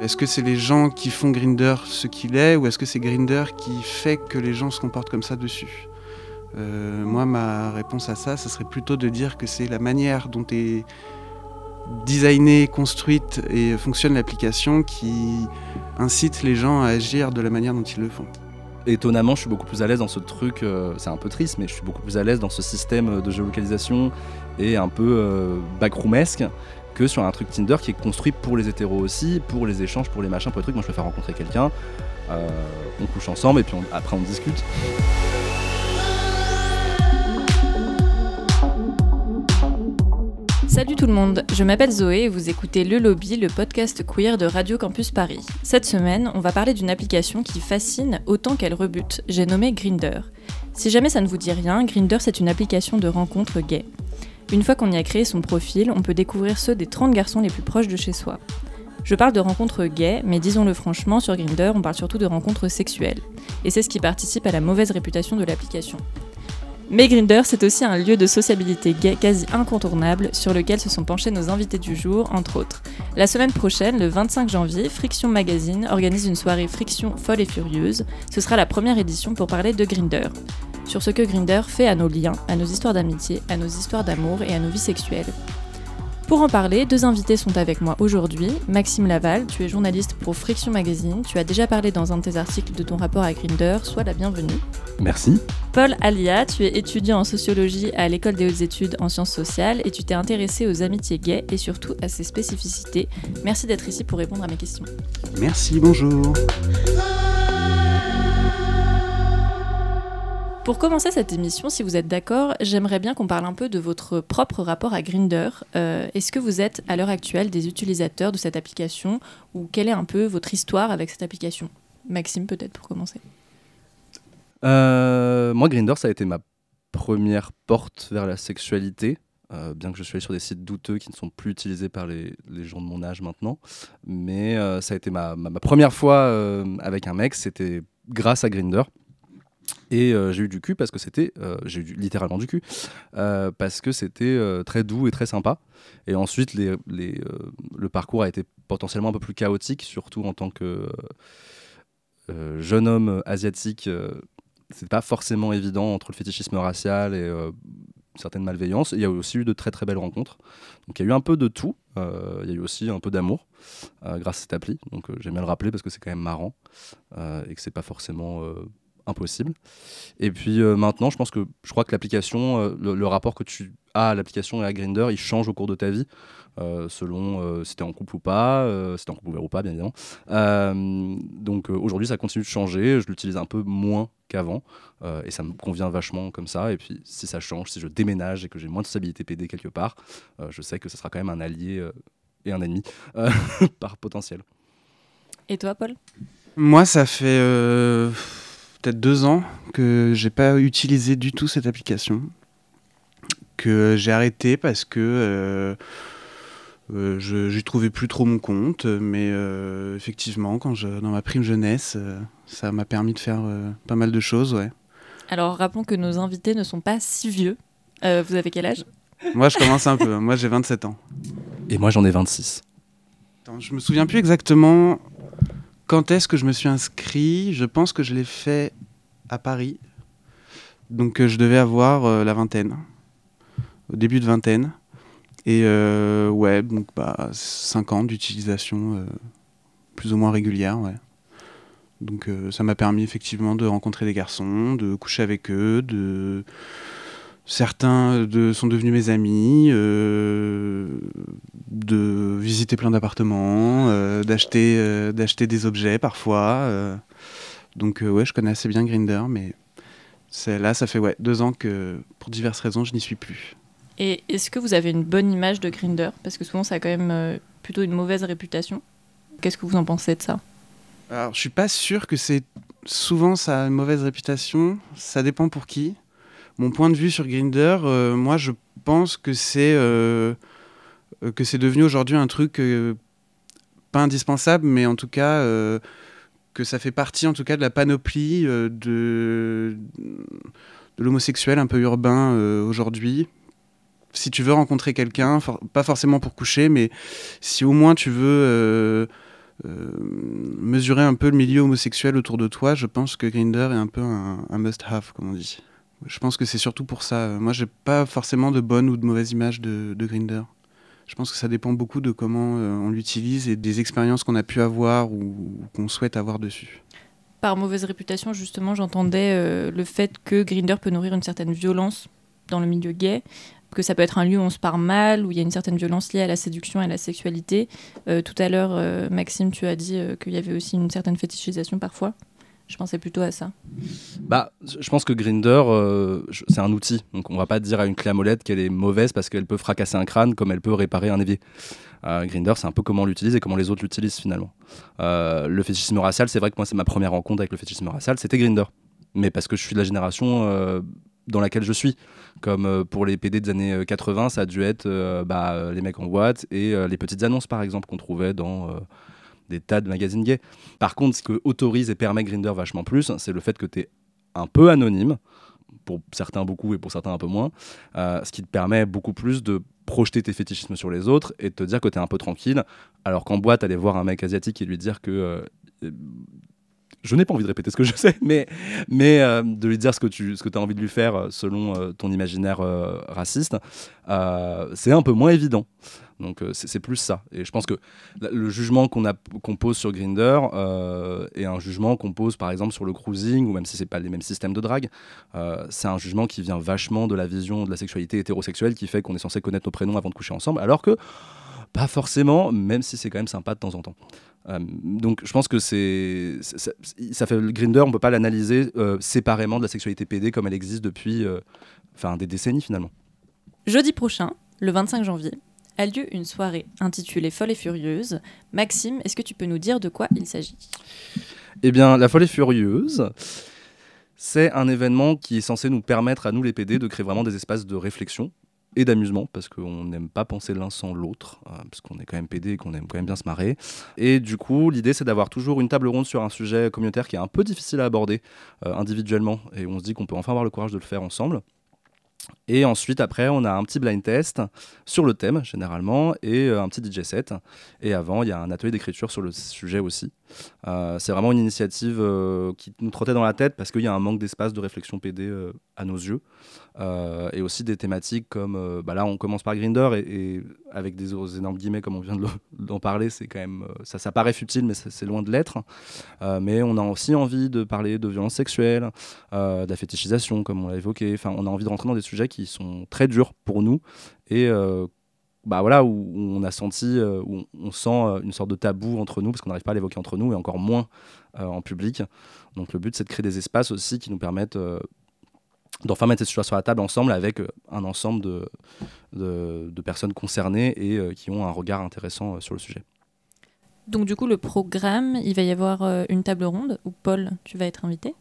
Est-ce que c'est les gens qui font Grinder ce qu'il est ou est-ce que c'est Grinder qui fait que les gens se comportent comme ça dessus euh, Moi, ma réponse à ça, ce serait plutôt de dire que c'est la manière dont est designée, construite et fonctionne l'application qui incite les gens à agir de la manière dont ils le font. Étonnamment, je suis beaucoup plus à l'aise dans ce truc, euh, c'est un peu triste, mais je suis beaucoup plus à l'aise dans ce système de géolocalisation et un peu euh, backroomesque que sur un truc Tinder qui est construit pour les hétéros aussi, pour les échanges, pour les machins, pour les trucs. Moi, je préfère rencontrer quelqu'un, euh, on couche ensemble et puis après on discute. Salut tout le monde, je m'appelle Zoé et vous écoutez Le Lobby, le podcast queer de Radio Campus Paris. Cette semaine, on va parler d'une application qui fascine autant qu'elle rebute. J'ai nommé Grinder. Si jamais ça ne vous dit rien, Grinder c'est une application de rencontre gay. Une fois qu'on y a créé son profil, on peut découvrir ceux des 30 garçons les plus proches de chez soi. Je parle de rencontres gays, mais disons-le franchement, sur Grinder, on parle surtout de rencontres sexuelles. Et c'est ce qui participe à la mauvaise réputation de l'application. Mais Grinder, c'est aussi un lieu de sociabilité gay quasi incontournable sur lequel se sont penchés nos invités du jour, entre autres. La semaine prochaine, le 25 janvier, Friction Magazine organise une soirée Friction folle et furieuse. Ce sera la première édition pour parler de Grinder. Sur ce que Grinder fait à nos liens, à nos histoires d'amitié, à nos histoires d'amour et à nos vies sexuelles. Pour en parler, deux invités sont avec moi aujourd'hui. Maxime Laval, tu es journaliste pour Friction Magazine. Tu as déjà parlé dans un de tes articles de ton rapport à Grinder. Sois la bienvenue. Merci. Paul Alia, tu es étudiant en sociologie à l'école des hautes études en sciences sociales et tu t'es intéressé aux amitiés gays et surtout à ses spécificités. Merci d'être ici pour répondre à mes questions. Merci, bonjour. Pour commencer cette émission, si vous êtes d'accord, j'aimerais bien qu'on parle un peu de votre propre rapport à Grinder. Euh, est-ce que vous êtes à l'heure actuelle des utilisateurs de cette application ou quelle est un peu votre histoire avec cette application? Maxime, peut-être pour commencer. Euh, moi, Grinder, ça a été ma première porte vers la sexualité. Euh, bien que je sois allé sur des sites douteux qui ne sont plus utilisés par les, gens de mon âge maintenant. Mais ça a été ma première fois avec un mec, c'était grâce à Grinder. Et euh, j'ai eu du cul parce que c'était, euh, j'ai eu littéralement du cul, euh, parce que c'était très doux et très sympa. Et ensuite, le parcours a été potentiellement un peu plus chaotique, surtout en tant que jeune homme asiatique. c'est pas forcément évident entre le fétichisme racial et certaines malveillances. Il y a aussi eu de très très belles rencontres. Donc il y a eu un peu de tout. il y a eu aussi un peu d'amour grâce à cette appli. Donc j'aime bien le rappeler parce que c'est quand même marrant et que c'est pas forcément impossible. Et puis euh, maintenant, je pense que je crois que l'application, euh, le, rapport que tu as à l'application et à Grinder, il change au cours de ta vie. Euh, selon si tu es en couple ou pas, si tu es en couple ouvert ou pas, bien évidemment. donc aujourd'hui, ça continue de changer. Je l'utilise un peu moins qu'avant et ça me convient vachement comme ça. Et puis si ça change, si je déménage et que j'ai moins de stabilité PD quelque part, je sais que ce sera quand même un allié et un ennemi par potentiel. Et toi, Paul? Moi, ça fait peut-être deux ans que j'ai pas utilisé du tout cette application, que j'ai arrêté parce que euh, euh, je trouvé plus trop mon compte, mais euh, effectivement, quand je, dans ma prime jeunesse, ça m'a permis de faire pas mal de choses, ouais. Alors rappelons que nos invités ne sont pas si vieux. vous avez quel âge? Moi, je commence un peu. Moi, j'ai 27 ans. Et moi, j'en ai 26. Attends, je me souviens plus exactement quand est-ce que je me suis inscrit? Je pense que je l'ai fait à Paris. Donc euh, je devais avoir euh, la vingtaine, au début de vingtaine. Et euh, ouais, donc bah, 5 ans d'utilisation plus ou moins régulière, ouais. Donc ça m'a permis effectivement de rencontrer des garçons, de coucher avec eux, de Certains de, sont devenus mes amis, euh, de visiter plein d'appartements, euh, d'acheter, euh, d'acheter des objets parfois. donc ouais, je connais assez bien Grinder, mais là, ça fait ouais, deux ans que pour diverses raisons, je n'y suis plus. Et est-ce que vous avez une bonne image de Grinder Parce que souvent, ça a quand même plutôt une mauvaise réputation. Qu'est-ce que vous en pensez de ça? Alors, je suis pas sûr que c'est souvent ça a une mauvaise réputation. Ça dépend pour qui mon point de vue sur Grinder, euh, moi je pense que c'est euh, euh, que c'est devenu aujourd'hui un truc pas indispensable, mais en tout cas que ça fait partie en tout cas de la panoplie de, de l'homosexuel un peu urbain aujourd'hui. Si tu veux rencontrer quelqu'un, pas forcément pour coucher, mais si au moins tu veux mesurer un peu le milieu homosexuel autour de toi, je pense que Grinder est un peu un, must-have, comme on dit. Je pense que c'est surtout pour ça. Moi, j'ai pas forcément de bonne ou de mauvaise image de, de Grinder. Je pense que ça dépend beaucoup de comment on l'utilise et des expériences qu'on a pu avoir ou qu'on souhaite avoir dessus par mauvaise réputation, justement, j'entendais euh, le fait que Grinder peut nourrir une certaine violence dans le milieu gay, que ça peut être un lieu où on se parle mal, où il y a une certaine violence liée à la séduction et à la sexualité. Euh, tout à l'heure, euh, Maxime, tu as dit qu'il y avait aussi une certaine fétichisation parfois. Je pensais plutôt à ça. Bah, je pense que Grinder, c'est un outil. Donc, on va pas dire à une clé à molette qu'elle est mauvaise parce qu'elle peut fracasser un crâne comme elle peut réparer un évier. Euh, Grinder, c'est un peu comment on l'utilise et comment les autres l'utilisent finalement. Euh, le fétichisme racial, c'est vrai que moi, c'est ma première rencontre avec le fétichisme racial, c'était Grinder. Mais parce que je suis de la génération euh, dans laquelle je suis. Comme pour les PD des années 80, ça a dû être bah, les mecs en boîte et les petites annonces, par exemple, qu'on trouvait dans des tas de magazines gays. Par contre, ce que autorise et permet Grinder vachement plus, c'est le fait que tu es un peu anonyme, pour certains beaucoup et pour certains un peu moins, ce qui te permet beaucoup plus de projeter tes fétichismes sur les autres et te dire que tu es un peu tranquille. Alors qu'en boîte, aller voir un mec asiatique et lui dire que. Euh, je n'ai pas envie de répéter ce que je sais, mais, mais euh, de lui dire ce que tu ce que as envie de lui faire euh, selon ton imaginaire raciste, c'est un peu moins évident. Donc euh, c'est plus ça. Et je pense que le jugement qu'on pose sur Grinder euh, est un jugement qu'on pose par exemple sur le cruising, ou même si c'est pas les mêmes systèmes de drague, euh, c'est un jugement qui vient vachement de la vision de la sexualité hétérosexuelle qui fait qu'on est censé connaître nos prénoms avant de coucher ensemble, alors que pas forcément, même si c'est quand même sympa de temps en temps. donc je pense que c'est ça, fait le Grinder, on peut pas l'analyser séparément de la sexualité PD comme elle existe depuis enfin des décennies finalement. Jeudi prochain, le 25 janvier, a lieu une soirée intitulée Folle et Furieuse. Maxime, est-ce que tu peux nous dire de quoi il s'agit? Eh bien, la Folle et Furieuse, c'est un événement qui est censé nous permettre à nous les PD de créer vraiment des espaces de réflexion et d'amusement parce qu'on n'aime pas penser l'un sans l'autre, euh, parce qu'on est quand même PD et qu'on aime quand même bien se marrer. Et du coup, l'idée c'est d'avoir toujours une table ronde sur un sujet communautaire qui est un peu difficile à aborder euh, individuellement et on se dit qu'on peut enfin avoir le courage de le faire ensemble. Et ensuite, après, on a un petit blind test sur le thème, généralement, et euh, un petit DJ set. Et avant, il y a un atelier d'écriture sur le sujet aussi. Euh, c'est vraiment une initiative euh, qui nous trottait dans la tête parce qu'il y a un manque d'espace de réflexion PD à nos yeux. et aussi des thématiques comme, bah là, on commence par Grinder, et, avec des énormes guillemets, comme on vient d'en parler, c'est quand même, ça, ça paraît futile, mais c'est loin de l'être. mais on a aussi envie de parler de violence sexuelle, de la fétichisation, comme on l'a évoqué. Enfin, on a envie de rentrer dans des sujets qui sont très durs pour nous. Et euh, bah voilà où, on a senti euh, où on sent euh, une sorte de tabou entre nous parce qu'on n'arrive pas à l'évoquer entre nous et encore moins en public. Donc le but c'est de créer des espaces aussi qui nous permettent d'enfin mettre cette situation sur la table ensemble avec un ensemble de, de, personnes concernées et qui ont un regard intéressant sur le sujet. Donc du coup, le programme, il va y avoir une table ronde où Paul, tu vas être invité?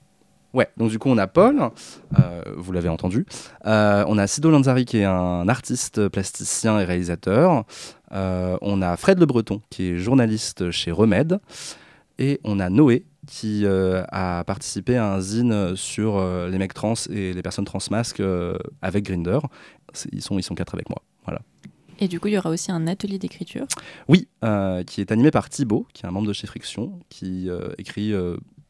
Ouais, donc du coup on a Paul, euh, vous l'avez entendu. Euh, on a Sido Lanzari qui est un artiste plasticien et réalisateur. Euh, on a Fred Le Breton qui est journaliste chez Remède. Et on a Noé qui a participé à un zine sur les mecs trans et les personnes trans masques avec Grinder. Ils sont, ils sont quatre avec moi. Voilà. Et du coup, il y aura aussi un atelier d'écriture? Oui, qui est animé par Thibaut, qui est un membre de chez Friction, qui écrit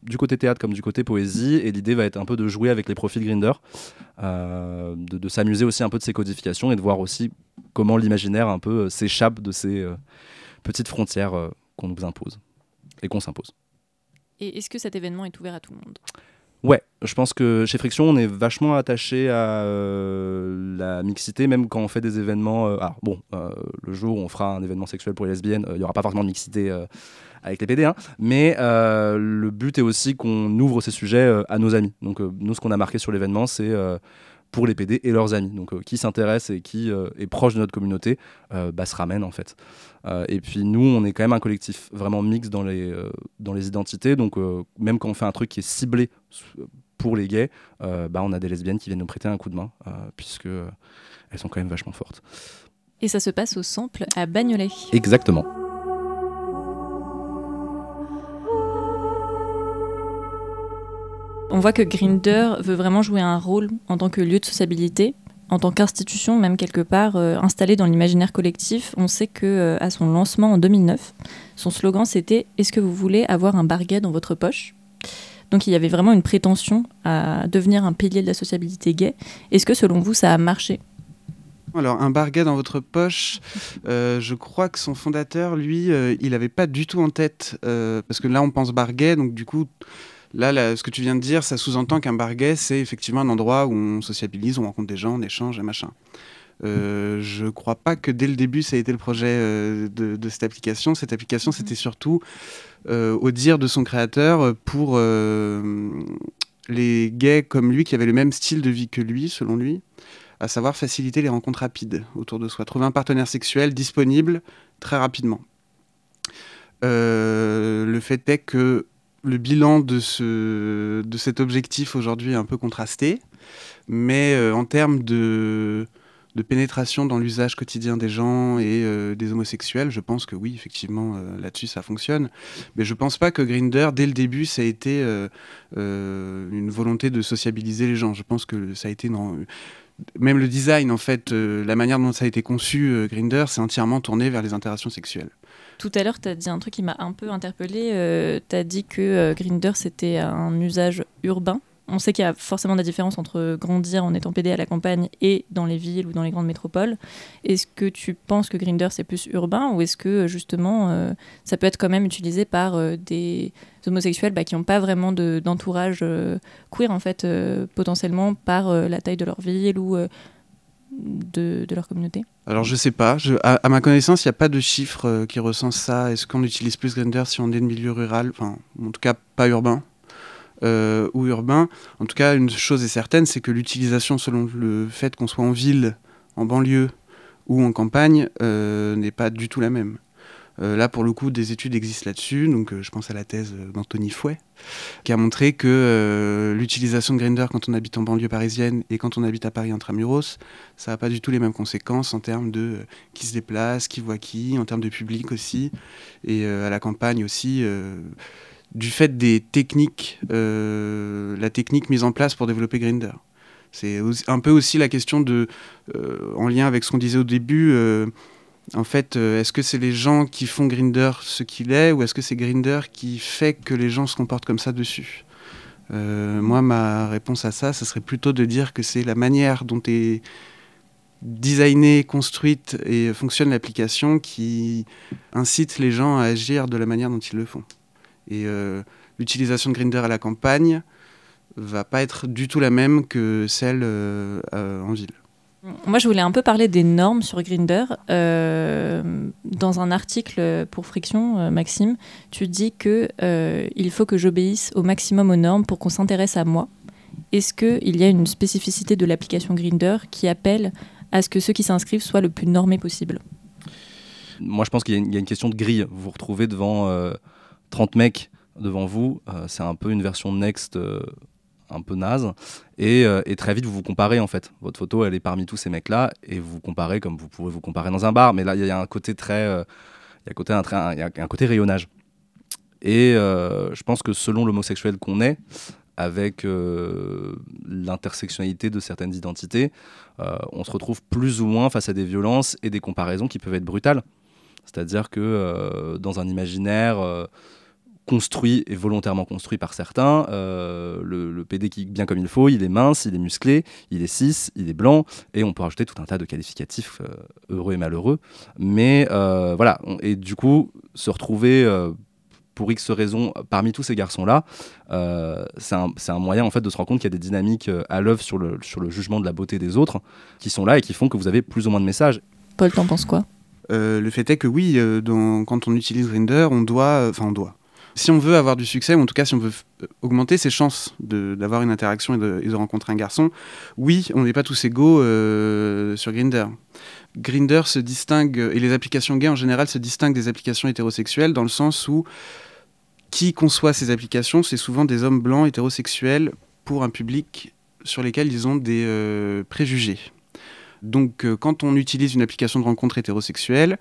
du côté théâtre comme du côté poésie. Et l'idée va être un peu de jouer avec les profils Grinder, euh, de, s'amuser aussi un peu de ces codifications et de voir aussi comment l'imaginaire un peu euh, s'échappe de ces euh, petites frontières qu'on nous impose et qu'on s'impose. Et est-ce que cet événement est ouvert à tout le monde? Ouais, je pense que chez Friction, on est vachement attaché à la mixité, même quand on fait des événements. alors bon, le jour où on fera un événement sexuel pour les lesbiennes, il n'y aura pas forcément de mixité avec les PD, hein. mais euh, le but est aussi qu'on ouvre ces sujets euh, à nos amis. Donc euh, nous, ce qu'on a marqué sur l'événement, c'est pour les PD et leurs amis. Donc qui s'intéresse et qui est proche de notre communauté, bah, se ramène en fait. et puis nous, on est quand même un collectif vraiment mixte dans les, dans les identités. Donc même quand on fait un truc qui est ciblé pour les gays, bah, on a des lesbiennes qui viennent nous prêter un coup de main, puisque elles sont quand même vachement fortes. Et ça se passe au Sample à Bagnolet. Exactement. On voit que Grinder veut vraiment jouer un rôle en tant que lieu de sociabilité, en tant qu'institution, même quelque part euh, installée dans l'imaginaire collectif, on sait que euh, à son lancement en 2009, son slogan c'était Est-ce que vous voulez avoir un barguet dans votre poche? Donc il y avait vraiment une prétention à devenir un pilier de la sociabilité gay. Est-ce que selon vous ça a marché? Alors, un barguet dans votre poche, euh, je crois que son fondateur, lui, il n'avait pas du tout en tête, parce que là, on pense barguet, donc du coup, Là, ce que tu viens de dire, ça sous-entend qu'un barguet, c'est effectivement un endroit où on sociabilise, on rencontre des gens, on échange et machin. Euh, je ne crois pas que dès le début, ça a été le projet euh, de, cette application. Cette application, c'était mhm. surtout, euh, au dire de son créateur, pour les gays comme lui, qui avaient le même style de vie que lui, selon lui, à savoir faciliter les rencontres rapides autour de soi. Trouver un partenaire sexuel disponible très rapidement. le fait est que le bilan de, ce, de cet objectif aujourd'hui est un peu contrasté, mais euh, en termes de, pénétration dans l'usage quotidien des gens et euh, des homosexuels, je pense que oui, effectivement, euh, là-dessus, ça fonctionne. Mais je ne pense pas que Grinder, dès le début, ça a été une volonté de sociabiliser les gens. Je pense que ça a été... même le design, en fait, la manière dont ça a été conçu, Grinder, c'est entièrement tourné vers les interactions sexuelles. Tout à l'heure, tu as dit un truc qui m'a un peu interpellé. Euh, tu as dit que euh, Grinder, c'était un usage urbain. On sait qu'il y a forcément des différences entre grandir en étant pédé à la campagne et dans les villes ou dans les grandes métropoles. Est-ce que tu penses que Grinder, c'est plus urbain ou est-ce que justement, euh, ça peut être quand même utilisé par des homosexuels bah, qui n'ont pas vraiment d'entourage queer, en fait, potentiellement par la taille de leur ville ou de, leur communauté Alors je sais pas, à, ma connaissance, il n'y a pas de chiffres euh, qui recensent ça. Est-ce qu'on utilise plus Grindr si on est de milieu rural? Enfin, en tout cas, pas urbain. Euh, ou urbain. En tout cas, une chose est certaine, c'est que l'utilisation selon le fait qu'on soit en ville, en banlieue ou en campagne euh, n'est pas du tout la même. Euh, là, pour le coup, des études existent là-dessus. Donc, euh, je pense à la thèse d'Anthony Fouet, qui a montré que euh, l'utilisation de Grindr quand on habite en banlieue parisienne et quand on habite à Paris intramuros, ça n'a pas du tout les mêmes conséquences en termes de qui se déplace, qui voit qui, en termes de public aussi, et à la campagne aussi du fait des techniques, la technique mise en place pour développer Grinder. C'est un peu aussi la question de, en lien avec ce qu'on disait au début, en fait, euh, est-ce que c'est les gens qui font Grinder ce qu'il est ou est-ce que c'est Grinder qui fait que les gens se comportent comme ça dessus? Euh, Moi, ma réponse à ça, ce serait plutôt de dire que c'est la manière dont est designée, construite et fonctionne l'application qui incite les gens à agir de la manière dont ils le font. Et euh, l'utilisation de Grinder à la campagne va pas être du tout la même que celle en ville. Moi, je voulais un peu parler des normes sur Grinder. Euh, dans un article pour Friction, euh, Maxime, tu dis que euh, il faut que j'obéisse au maximum aux normes pour qu'on s'intéresse à moi. Est-ce qu'il y a une spécificité de l'application Grinder qui appelle à ce que ceux qui s'inscrivent soient le plus normés possible? Moi, je pense qu'il y, a une question de grille. Vous vous retrouvez devant 30 mecs devant vous. C'est un peu une version Next un peu naze. Euh, et, très vite, vous vous comparez en fait. Votre photo, elle est parmi tous ces mecs-là, et vous vous comparez comme vous pouvez vous comparer dans un bar. Mais là, il y, a un côté très. Euh, y, a côté, un, y a un côté rayonnage. Et euh, je pense que selon l'homosexuel qu'on est, avec l'intersectionnalité de certaines identités, on se retrouve plus ou moins face à des violences et des comparaisons qui peuvent être brutales. C'est-à-dire que dans un imaginaire construit et volontairement construit par certains. Euh, le, PD qui bien comme il faut, il est mince, il est musclé, il est cis, il est blanc, et on peut rajouter tout un tas de qualificatifs euh, heureux et malheureux. Mais euh, voilà, et du coup, se retrouver pour X raisons parmi tous ces garçons-là, c'est un, un, moyen en fait de se rendre compte qu'il y a des dynamiques à l'œuvre sur le, sur le jugement de la beauté des autres qui sont là et qui font que vous avez plus ou moins de messages. Paul, t'en penses quoi? Le fait est que oui, quand on utilise Grinder, on doit, enfin on doit, si on veut avoir du succès, ou en tout cas si on veut euh, augmenter ses chances d'avoir une interaction et de, rencontrer un garçon, oui, on n'est pas tous égaux euh, sur Grinder. Grinder se distingue, et les applications gays en général se distinguent des applications hétérosexuelles dans le sens où qui conçoit ces applications, c'est souvent des hommes blancs hétérosexuels pour un public sur lesquels ils ont des euh, préjugés. Donc quand on utilise une application de rencontre hétérosexuelle,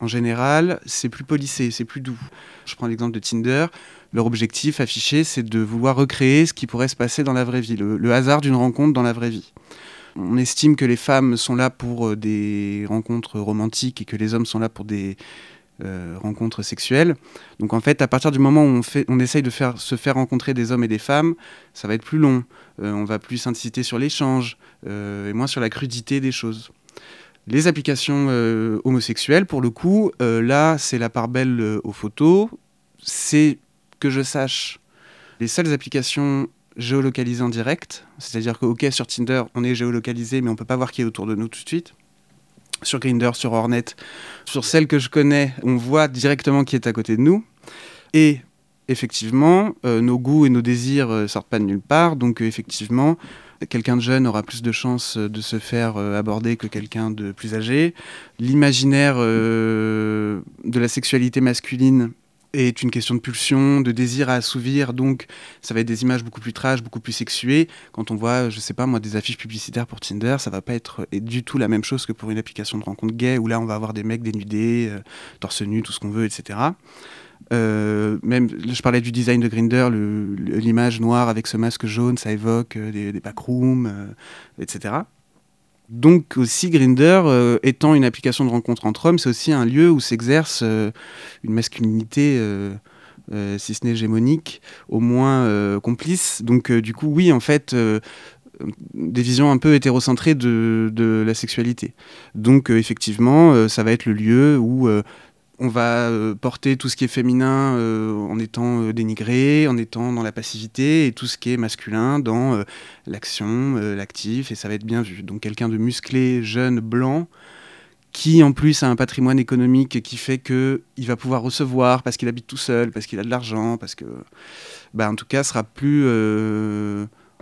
en général, c'est plus policé, c'est plus doux. Je prends l'exemple de Tinder. Leur objectif affiché, c'est de vouloir recréer ce qui pourrait se passer dans la vraie vie, le, hasard d'une rencontre dans la vraie vie. On estime que les femmes sont là pour des rencontres romantiques et que les hommes sont là pour des rencontres sexuelles. Donc en fait, à partir du moment où on, fait, on essaye de faire, se faire rencontrer des hommes et des femmes, ça va être plus long. on va plus inciter sur l'échange et moins sur la crudité des choses. Les applications homosexuelles, pour le coup, là, c'est la part belle aux photos. C'est que je sache les seules applications géolocalisées en direct, c'est-à-dire que ok sur Tinder on est géolocalisé mais on peut pas voir qui est autour de nous tout de suite. Sur Grindr, sur Hornet, sur celles que je connais, on voit directement qui est à côté de nous. Et effectivement, euh, nos goûts et nos désirs euh, sortent pas de nulle part, donc euh, effectivement, quelqu'un de jeune aura plus de chances de se faire aborder que quelqu'un de plus âgé. L'imaginaire de la sexualité masculine est une question de pulsion, de désir à assouvir, donc ça va être des images beaucoup plus trash, beaucoup plus sexuées. Quand on voit, je sais pas moi, des affiches publicitaires pour Tinder, ça va pas être du tout la même chose que pour une application de rencontre gay, où là on va avoir des mecs dénudés, euh, torse nu, tout ce qu'on veut, etc. Euh, même, je parlais du design de Grinder, l'image noire avec ce masque jaune, ça évoque euh, des, backrooms, etc. Donc aussi Grinder, euh, étant une application de rencontre entre hommes, c'est aussi un lieu où s'exerce euh, une masculinité, euh, si ce n'est hégémonique, au moins complice. Donc du coup, oui, en fait, des visions un peu hétérocentrées de la sexualité. Donc effectivement, ça va être le lieu où on va euh, porter tout ce qui est féminin euh, en étant euh, dénigré, en étant dans la passivité, et tout ce qui est masculin dans l'action, l'actif, et ça va être bien vu. Donc quelqu'un de musclé, jeune, blanc, qui en plus a un patrimoine économique qui fait que il va pouvoir recevoir parce qu'il habite tout seul, parce qu'il a de l'argent, parce que, bah, en tout cas, sera plus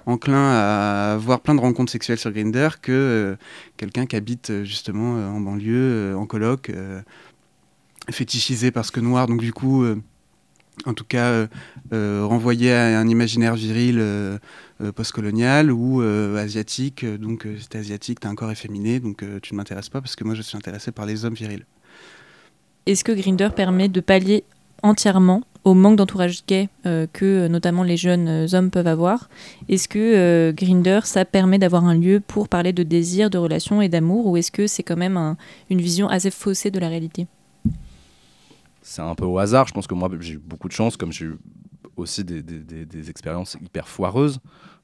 enclin à avoir plein de rencontres sexuelles sur Grindr que quelqu'un qui habite justement en banlieue, en coloc fétichisé parce que noir, donc du coup, euh, en tout cas, euh, euh, renvoyé à un imaginaire viril postcolonial ou asiatique. Donc, si t'es asiatique, t'as un corps efféminé, donc tu ne m'intéresses pas parce que moi, je suis intéressé par les hommes virils. Est-ce que Grinder permet de pallier entièrement au manque d'entourage gay que notamment les jeunes hommes peuvent avoir? Est-ce que Grinder, ça permet d'avoir un lieu pour parler de désir, de relations et d'amour, ou est-ce que c'est quand même une vision assez faussée de la réalité? C'est un peu au hasard. Je pense que moi, j'ai eu beaucoup de chance, comme j'ai eu aussi des, des, expériences hyper foireuses.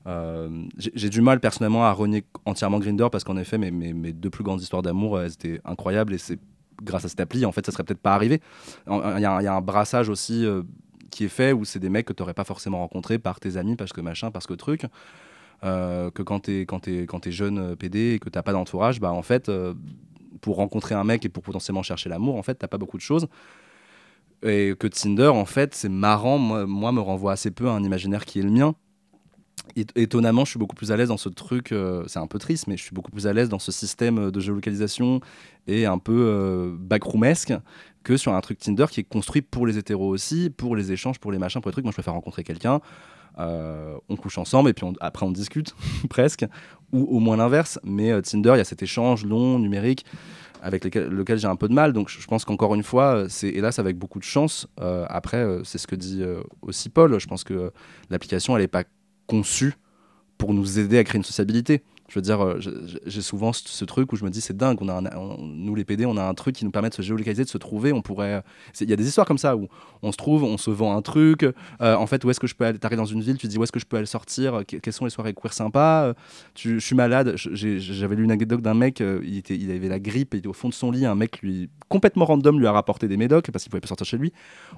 Euh, j'ai du mal personnellement à renier entièrement Grinder parce qu'en effet, mes, mes, mes, deux plus grandes histoires d'amour, elles étaient incroyables et c'est grâce à cette appli, en fait, ça serait peut-être pas arrivé. Il y, y, a un brassage aussi euh, qui est fait où c'est des mecs que tu n'aurais pas forcément rencontrés par tes amis parce que machin, parce que truc. Euh, que quand tu es, quand es, quand es jeune PD et que tu n'as pas d'entourage, bah en fait, pour rencontrer un mec et pour potentiellement chercher l'amour, en fait, t'as pas beaucoup de choses. Et que Tinder, en fait, c'est marrant, moi, me renvoie assez peu à un imaginaire qui est le mien. étonnamment, je suis beaucoup plus à l'aise dans ce truc, euh, c'est un peu triste, mais je suis beaucoup plus à l'aise dans ce système de géolocalisation et un peu euh, backroomesque que sur un truc Tinder qui est construit pour les hétéros aussi, pour les échanges, pour les machins, pour les trucs. Moi, je préfère rencontrer quelqu'un, euh, on couche ensemble et puis après on discute, presque, ou au moins l'inverse. Mais Tinder, il y a cet échange long, numérique avec lequel j'ai un peu de mal. Donc je pense qu'encore une fois, euh, c'est hélas avec beaucoup de chance. Euh, après, euh, c'est ce que dit aussi Paul. Je pense que l'application, elle n'est pas conçue pour nous aider à créer une sociabilité. Je veux dire, euh, j'ai souvent ce, truc où je me dis c'est dingue, on a nous les PD, on a un truc qui nous permet de se géolocaliser, de se trouver. On pourrait, il y a des histoires comme ça où on se trouve, on se vend un truc. Euh, en fait, où est-ce que je peux aller T'arrives dans une ville, tu te dis où est-ce que je peux aller sortir Quelles sont les soirées queer sympas euh, Je suis malade. J'avais lu une anecdote d'un mec, il, avait la grippe, était au fond de son lit, un mec lui complètement random lui a rapporté des médocs parce qu'il pouvait pas sortir chez lui.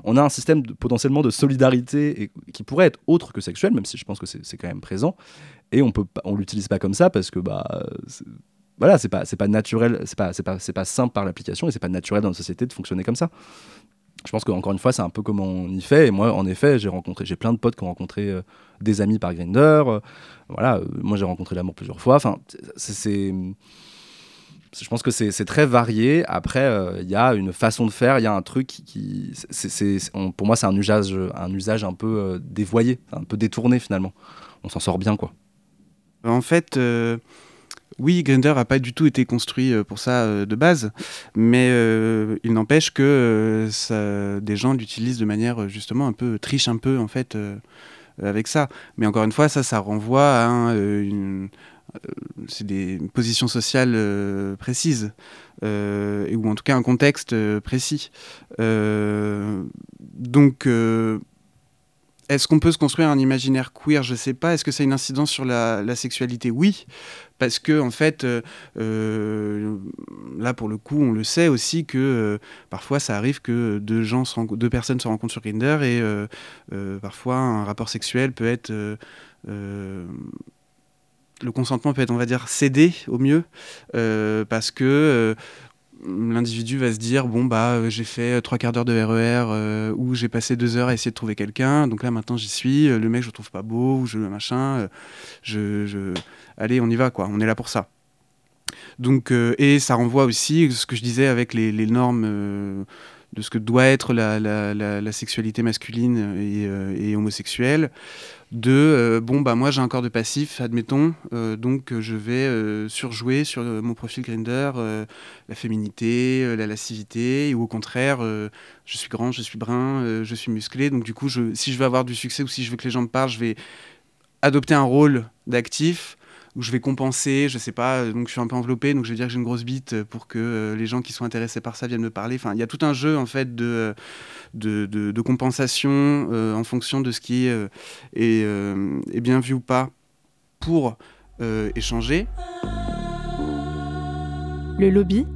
On a un système potentiellement de solidarité et, qui pourrait être autre que sexuel, même si je pense que c'est quand même présent et on peut on l'utilise pas comme ça parce que bah voilà c'est pas c'est pas naturel c'est pas c'est pas c'est pas simple par l'application et c'est pas naturel dans la société de fonctionner comme ça je pense qu'encore une fois c'est un peu comme on y fait et moi en effet j'ai rencontré j'ai plein de potes qui ont rencontré euh, des amis par Grinder euh, voilà euh, moi j'ai rencontré l'amour plusieurs fois enfin c'est je pense que c'est très varié. Après, il y a une façon de faire, il y a un truc qui, c'est pour moi, c'est un usage, un usage un peu dévoyé, un peu détourné finalement. On s'en sort bien, quoi. En fait, euh, oui, Grinder n'a pas du tout été construit euh, pour ça euh, de base, mais il n'empêche que des gens l'utilisent de manière justement un peu triche un peu en fait avec ça. Mais encore une fois, ça, ça renvoie à c'est des positions sociales précises, ou en tout cas un contexte précis. donc est-ce qu'on peut se construire un imaginaire queer? Je ne sais pas. Est-ce que ça a une incidence sur la, sexualité? Oui, parce que en fait, euh, euh, là pour le coup, on le sait aussi que euh, parfois ça arrive que deux gens, deux personnes se rencontrent sur Grindr et parfois un rapport sexuel peut être le consentement peut être, on va dire, cédé au mieux, parce que l'individu va se dire bon bah euh, j'ai fait euh, trois quarts d'heure de RER euh, ou j'ai passé deux heures à essayer de trouver quelqu'un. Donc là maintenant j'y suis. Le mec je le trouve pas beau ou je machin je, allez on y va quoi. On est là pour ça. Donc et ça renvoie aussi ce que je disais avec les normes de ce que doit être la, sexualité masculine et, et homosexuelle de euh, bon bah moi j'ai un corps de passif admettons euh, donc je vais euh, surjouer sur mon profil Grinder la féminité la lascivité ou au contraire je suis grand je suis brun je suis musclé donc du coup je, si je veux avoir du succès ou si je veux que les gens me parlent je vais adopter un rôle d'actif où je vais compenser, je sais pas, euh, donc je suis un peu enveloppé, donc je vais dire que j'ai une grosse bite euh, pour que euh, les gens qui sont intéressés par ça viennent me parler. Enfin, il y a tout un jeu en fait de, compensation en fonction de ce qui est, est, bien vu ou pas pour échanger. Le lobby.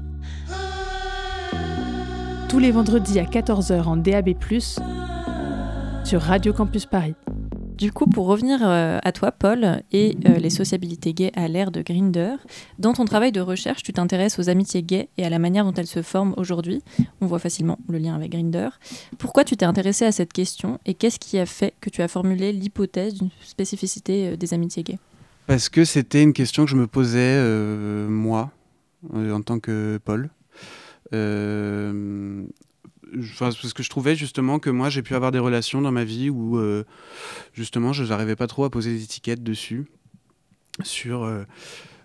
Tous les vendredis à 14h en DAB+, sur Radio Campus Paris. Du coup, pour revenir euh, à toi, Paul, et euh, les sociabilités gays à l'ère de Grinder, dans ton travail de recherche, tu t'intéresses aux amitiés gays et à la manière dont elles se forment aujourd'hui. On voit facilement le lien avec Grinder. Pourquoi tu t'es intéressé à cette question et qu'est-ce qui a fait que tu as formulé l'hypothèse d'une spécificité euh, des amitiés gays? Parce que c'était une question que je me posais, moi, en tant que Paul parce que je trouvais justement que moi j'ai pu avoir des relations dans ma vie où euh, justement je n'arrivais pas trop à poser des étiquettes dessus sur euh,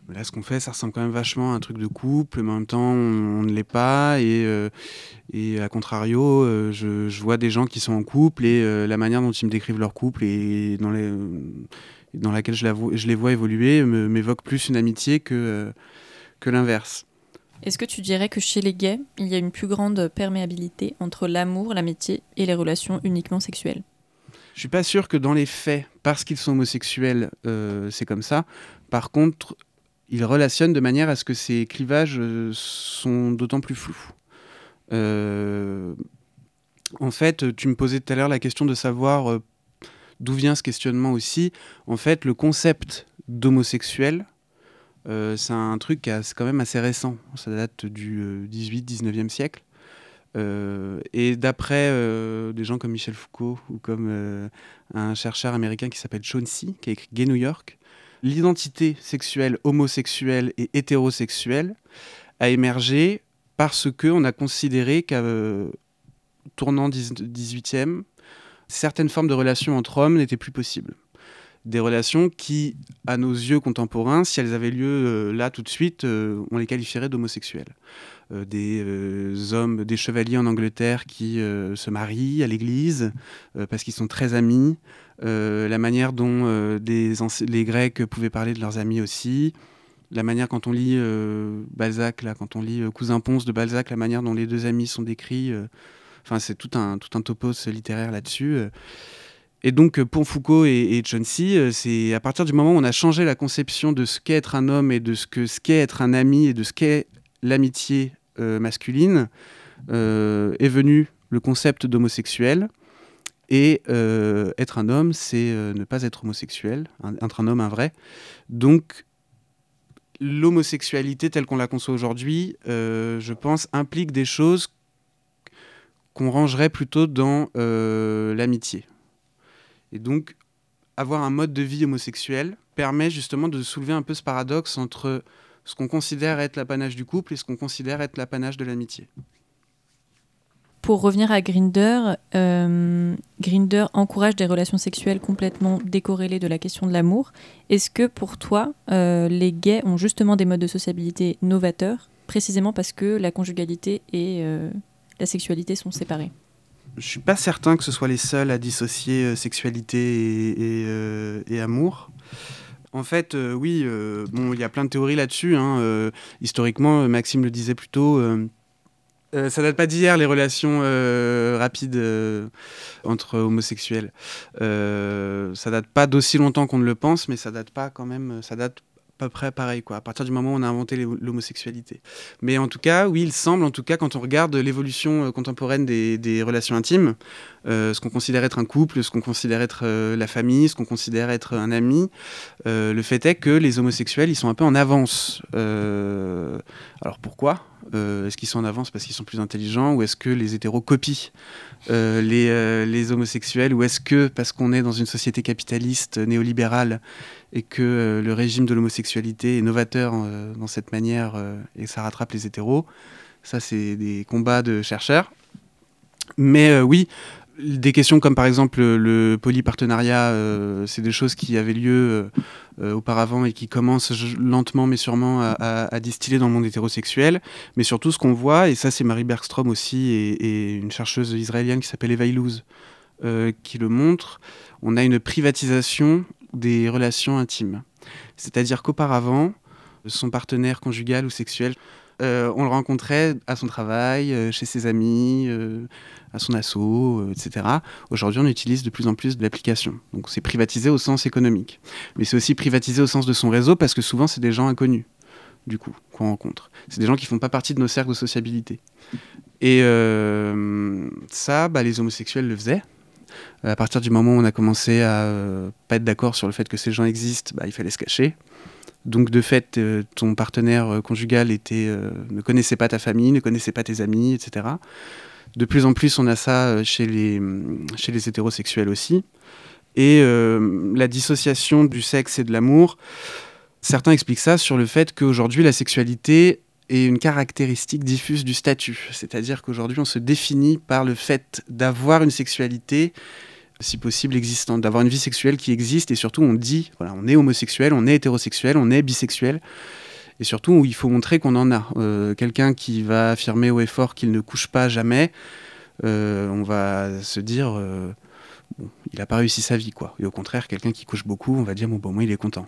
là ce qu'on fait ça ressemble quand même vachement à un truc de couple mais en même temps on, ne l'est pas et, euh, à contrario je, vois des gens qui sont en couple et la manière dont ils me décrivent leur couple et dans, les, dans laquelle je, la je les vois évoluer m'évoque plus une amitié que, que l'inverse. Est-ce que tu dirais que chez les gays, il y a une plus grande perméabilité entre l'amour, l'amitié et les relations uniquement sexuelles? Je suis pas sûr que dans les faits, parce qu'ils sont homosexuels, euh, c'est comme ça. Par contre, ils relationnent de manière à ce que ces clivages euh, sont d'autant plus flous. Euh, en fait, tu me posais tout à l'heure la question de savoir d'où vient ce questionnement aussi. En fait, le concept d'homosexuel, euh, c'est un truc quand même assez récent. Ça date du 18-19e euh, siècle. Euh, et d'après des gens comme Michel Foucault ou comme un chercheur américain qui s'appelle Chauncey, qui a écrit Gay New York, l'identité sexuelle homosexuelle et hétérosexuelle a émergé parce qu'on a considéré qu'à tournant 18e, certaines formes de relations entre hommes n'étaient plus possibles des relations qui, à nos yeux contemporains, si elles avaient lieu euh, là tout de suite, euh, on les qualifierait d'homosexuels. Euh, des hommes, des chevaliers en Angleterre qui se marient à l'église parce qu'ils sont très amis, la manière dont les Grecs pouvaient parler de leurs amis aussi, la manière quand on lit Balzac, quand on lit Cousin Ponce de Balzac, la manière dont les deux amis sont décrits, enfin c'est tout tout un topos littéraire là-dessus. Et donc euh, pour Foucault et, John C, euh, c'est à partir du moment où on a changé la conception de ce qu'est être un homme et de ce que ce qu'est être un ami et de ce qu'est l'amitié euh, masculine, est venu le concept d'homosexuel. Et être un homme, c'est ne pas être homosexuel, être un homme, un vrai. Donc l'homosexualité telle qu'on la conçoit aujourd'hui, je pense, implique des choses qu'on rangerait plutôt dans l'amitié. Et donc, avoir un mode de vie homosexuel permet justement de soulever un peu ce paradoxe entre ce qu'on considère être l'apanage du couple et ce qu'on considère être l'apanage de l'amitié. Pour revenir à Grinder, euh, Grinder encourage des relations sexuelles complètement décorrélées de la question de l'amour. Est-ce que pour toi, euh, les gays ont justement des modes de sociabilité novateurs, précisément parce que la conjugalité et euh, la sexualité sont séparées je suis pas certain que ce soit les seuls à dissocier euh, sexualité et, euh, amour. En fait, euh, oui, bon, il y a plein de théories là-dessus. hein, historiquement, Maxime le disait plus tôt. euh, ça date pas d'hier les relations rapides entre homosexuels. Ça date pas d'aussi longtemps qu'on ne le pense, mais ça date pas quand même. Ça date peu près pareil quoi. À partir du moment où on a inventé l'homosexualité. Mais en tout cas, oui, il semble, en tout cas, quand on regarde l'évolution euh, contemporaine des, relations intimes, euh, ce qu'on considère être un couple, ce qu'on considère être euh, la famille, ce qu'on considère être un ami, le fait est que les homosexuels, ils sont un peu en avance. Alors pourquoi? Euh, Est-ce qu'ils sont en avance parce qu'ils sont plus intelligents ou est-ce que les hétéros copient euh, les, euh, les homosexuels ou est-ce que parce qu'on est dans une société capitaliste néolibérale et que le régime de l'homosexualité est novateur dans cette manière et ça rattrape les hétéros Ça, c'est des combats de chercheurs. Mais oui, des questions comme par exemple le, polypartenariat, euh, c'est des choses qui avaient lieu euh, euh, auparavant et qui commencent lentement mais sûrement à, distiller dans le monde hétérosexuel. Mais surtout, ce qu'on voit, et ça c'est Marie Bergstrom aussi et, une chercheuse israélienne qui s'appelle Eva qui le montre, on a une privatisation des relations intimes. C'est-à-dire qu'auparavant, son partenaire conjugal ou sexuel, euh, on le rencontrait à son travail, euh, chez ses amis, euh, à son asso, euh, etc. Aujourd'hui, on utilise de plus en plus de l'application. Donc c'est privatisé au sens économique. Mais c'est aussi privatisé au sens de son réseau parce que souvent, c'est des gens inconnus, du coup, qu'on rencontre. C'est des gens qui font pas partie de nos cercles de sociabilité. Et ça, bah, les homosexuels le faisaient. À partir du moment où on a commencé à pas être d'accord sur le fait que ces gens existent, bah, il fallait se cacher. Donc de fait, euh, ton partenaire euh, conjugal euh, ne connaissait pas ta famille, ne connaissait pas tes amis, etc. De plus en plus, on a ça chez les, hum, chez les hétérosexuels aussi. Et la dissociation du sexe et de l'amour, certains expliquent ça sur le fait qu'aujourd'hui, la sexualité est une caractéristique diffuse du statut. C'est-à-dire qu'aujourd'hui, on se définit par le fait d'avoir une sexualité si possible existante, d'avoir une vie sexuelle qui existe et surtout on dit, voilà, on est homosexuel, on est hétérosexuel, on est bisexuel et surtout il faut montrer qu'on en a. Euh, Quelqu'un qui va affirmer haut et fort qu'il ne couche pas jamais, euh, on va se dire, euh, il n'a pas réussi sa vie quoi. Et au contraire, quelqu'un qui couche beaucoup, on va dire bon, bon moi il est content.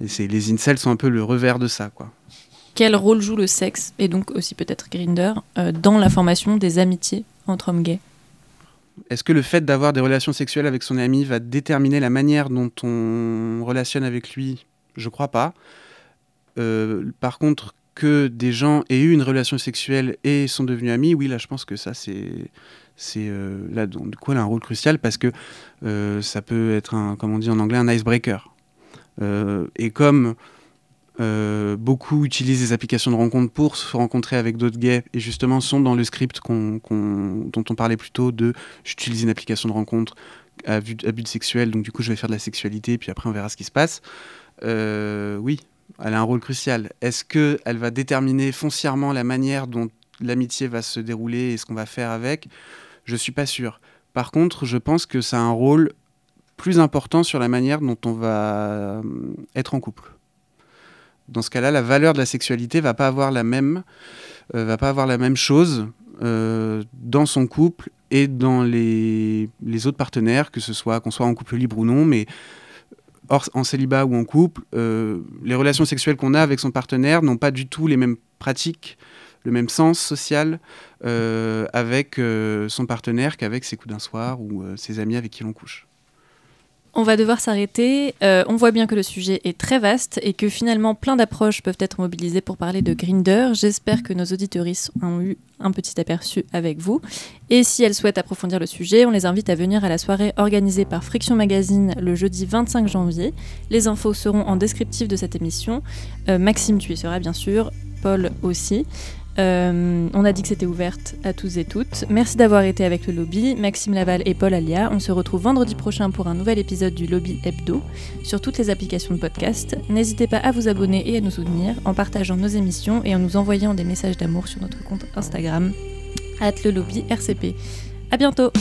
Et les incels sont un peu le revers de ça quoi. Quel rôle joue le sexe, et donc aussi peut-être Grinder, dans la formation des amitiés entre hommes gays? Est-ce que le fait d'avoir des relations sexuelles avec son ami va déterminer la manière dont on relationne avec lui? Je crois pas. Euh, par contre, que des gens aient eu une relation sexuelle et sont devenus amis, oui, là, je pense que ça, c'est. Euh, là, du coup, elle a un rôle crucial parce que euh, ça peut être, comme on dit en anglais, un icebreaker. Et comme euh, beaucoup utilisent les applications de rencontre pour se rencontrer avec d'autres gays et justement sont dans le script dont on parlait plus tôt de j'utilise une application de rencontre à but sexuel, donc du coup je vais faire de la sexualité, puis après on verra ce qui se passe. Euh, oui, elle a un rôle crucial. Est-ce qu'elle va déterminer foncièrement la manière dont l'amitié va se dérouler et ce qu'on va faire avec? Je suis pas sûr. Par contre, je pense que ça a un rôle plus important sur la manière dont on va euh, être en couple. Dans ce cas-là, la valeur de la sexualité va pas avoir la même, euh, va pas avoir la même chose euh, dans son couple et dans les, les autres partenaires, que ce soit qu'on soit en couple libre ou non, mais en célibat ou en couple, euh, les relations sexuelles qu'on a avec son partenaire n'ont pas du tout les mêmes pratiques, le même sens social avec son partenaire qu'avec ses coups d'un soir ou ses amis avec qui l'on couche. On va devoir s'arrêter. Euh, on voit bien que le sujet est très vaste et que finalement plein d'approches peuvent être mobilisées pour parler de Grinder. J'espère que nos auditoristes ont eu un petit aperçu avec vous. Et si elles souhaitent approfondir le sujet, on les invite à venir à la soirée organisée par Friction Magazine le jeudi 25 janvier. Les infos seront en descriptif de cette émission. Euh, Maxime, tu y seras bien sûr. Paul aussi. Euh, on a dit que c'était ouverte à tous et toutes. Merci d'avoir été avec le lobby, Maxime Laval et Paul Alia. On se retrouve vendredi prochain pour un nouvel épisode du Lobby Hebdo sur toutes les applications de podcast. N'hésitez pas à vous abonner et à nous soutenir en partageant nos émissions et en nous envoyant des messages d'amour sur notre compte Instagram, at le lobby RCP. À bientôt!